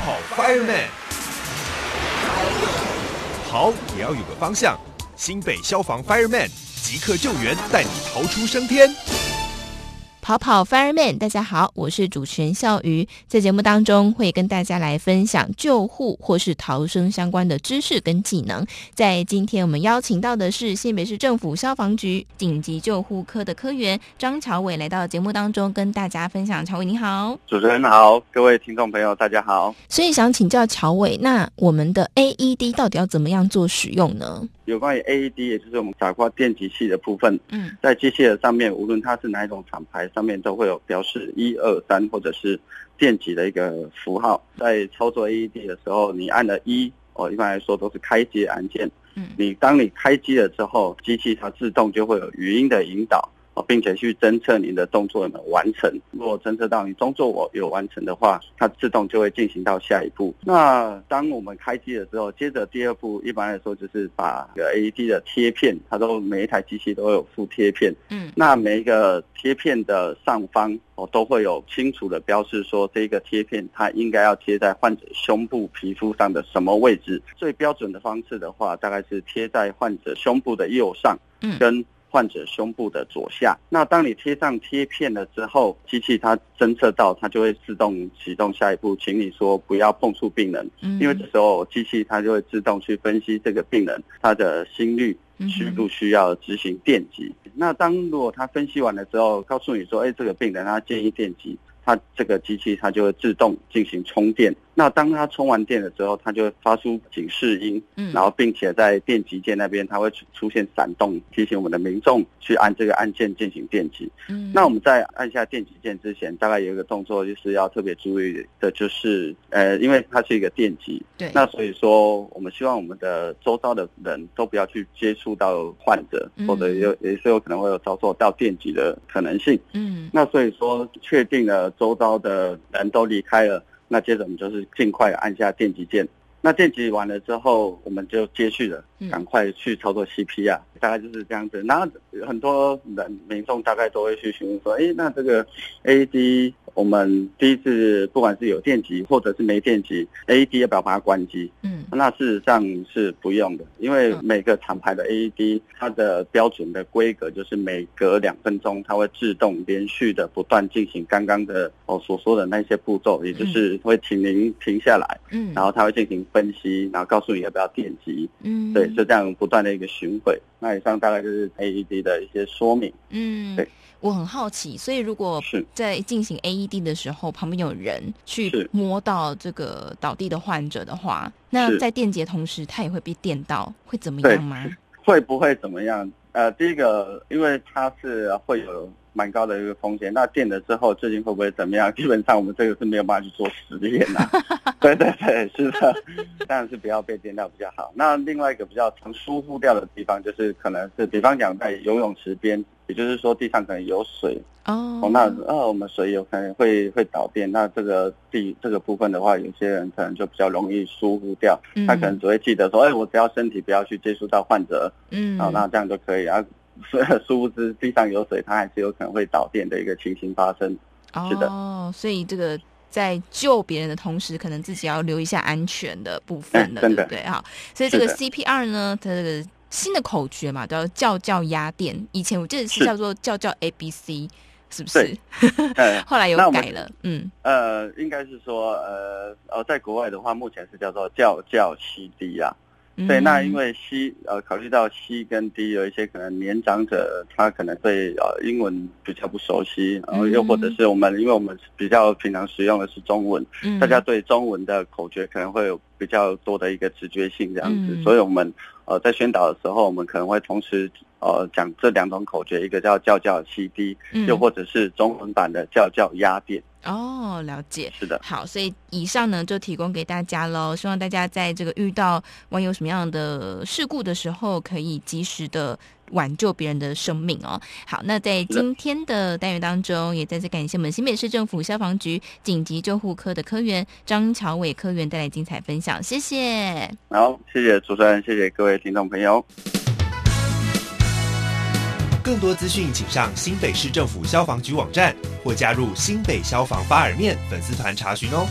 跑 Fireman，跑也要有个方向。新北消防 Fireman 即刻救援，带你逃出升天。跑跑 Fireman，大家好，我是主持人笑鱼，在节目当中会跟大家来分享救护或是逃生相关的知识跟技能。在今天我们邀请到的是新北市政府消防局紧急救护科的科员张乔伟来到节目当中跟大家分享。乔伟你好，主持人好，各位听众朋友大家好。所以想请教乔伟，那我们的 AED 到底要怎么样做使用呢？有关于 AED，也就是我们傻瓜电极器的部分，嗯，在机器的上面，无论它是哪一种厂牌，上面都会有标示一二三或者是电极的一个符号。在操作 AED 的时候，你按了一哦，一般来说都是开机按键。嗯，你当你开机了之后，机器它自动就会有语音的引导。并且去侦测您的动作有没有完成。如果侦测到你动作我有完成的话，它自动就会进行到下一步。那当我们开机的时候，接着第二步，一般来说就是把个 AED 的贴片，它都每一台机器都有附贴片。嗯，那每一个贴片的上方哦，都会有清楚的标示说，这个贴片它应该要贴在患者胸部皮肤上的什么位置。最标准的方式的话，大概是贴在患者胸部的右上，嗯，跟。患者胸部的左下，那当你贴上贴片了之后，机器它侦测到，它就会自动启动下一步，请你说不要碰触病人，因为这时候机器它就会自动去分析这个病人他的心率需不需要执行电击。那当如果他分析完了之后，告诉你说，哎，这个病人他建议电击，他这个机器它就会自动进行充电。那当它充完电了之后，它就会发出警示音，嗯，然后并且在电极键那边，它会出出现闪动，提醒我们的民众去按这个按键进行电击。嗯，那我们在按下电极键之前，大概有一个动作就是要特别注意的，就是呃，因为它是一个电极，对，那所以说我们希望我们的周遭的人都不要去接触到患者，或者有也是有可能会有遭受到电击的可能性。嗯，那所以说确定了周遭的人都离开了。那接着我们就是尽快按下电极键。那电极完了之后，我们就接续了，赶快去操作 CP 啊大概就是这样子。然后很多人民众大概都会去询问说：“哎，那这个 AED 我们第一次不管是有电极或者是没电极，AED 要不要把它关机？”嗯，那事实上是不用的，因为每个厂牌的 AED 它的标准的规格就是每隔两分钟它会自动连续的不断进行刚刚的我所说的那些步骤，也就是会请您停下来，嗯，然后它会进行。分析，然后告诉你要不要电极，嗯，对，就这样不断的一个巡回。那以上大概就是 AED 的一些说明。嗯，对，我很好奇，所以如果是在进行 AED 的时候，旁边有人去摸到这个倒地的患者的话，那在电击同时，他也会被电到，会怎么样吗？会不会怎么样？呃，第一个，因为它是会有。蛮高的一个风险，那电了之后最近会不会怎么样？基本上我们这个是没有办法去做实验 的。对对对，是的，当然是不要被电到比较好。那另外一个比较常疏忽掉的地方，就是可能是比方讲在游泳池边，也就是说地上可能有水哦，那呃我们水有可能会会导电，那这个地这个部分的话，有些人可能就比较容易疏忽掉，他可能只会记得说，哎，我只要身体不要去接触到患者，嗯，好，那这样就可以啊。殊不知地上有水，它还是有可能会导电的一个情形发生。是的，哦，所以这个在救别人的同时，可能自己要留一下安全的部分了，对不对？哈，所以这个 CPR 呢，它这个新的口诀嘛，叫叫叫压电。以前我记得是叫做叫叫 ABC，是不是？后来有改了。嗯，呃，应该是说，呃，呃，在国外的话，目前是叫做叫叫 CD 啊。对，那因为 C 呃，考虑到 C 跟 D 有一些可能年长者，他可能对呃英文比较不熟悉，然后又或者是我们，因为我们比较平常使用的是中文，大家对中文的口诀可能会有比较多的一个直觉性这样子，所以我们呃在宣导的时候，我们可能会同时呃讲这两种口诀，一个叫叫叫 CD，又或者是中文版的叫叫压电。哦，了解，是的，好，所以以上呢就提供给大家喽，希望大家在这个遇到万有什么样的事故的时候，可以及时的挽救别人的生命哦。好，那在今天的单元当中，也再次感谢我们新北市政府消防局紧急救护科的科员张乔伟科员带来精彩分享，谢谢。好，谢谢主持人，谢谢各位听众朋友。更多资讯，请上新北市政府消防局网站或加入新北消防发耳面粉丝团查询哦。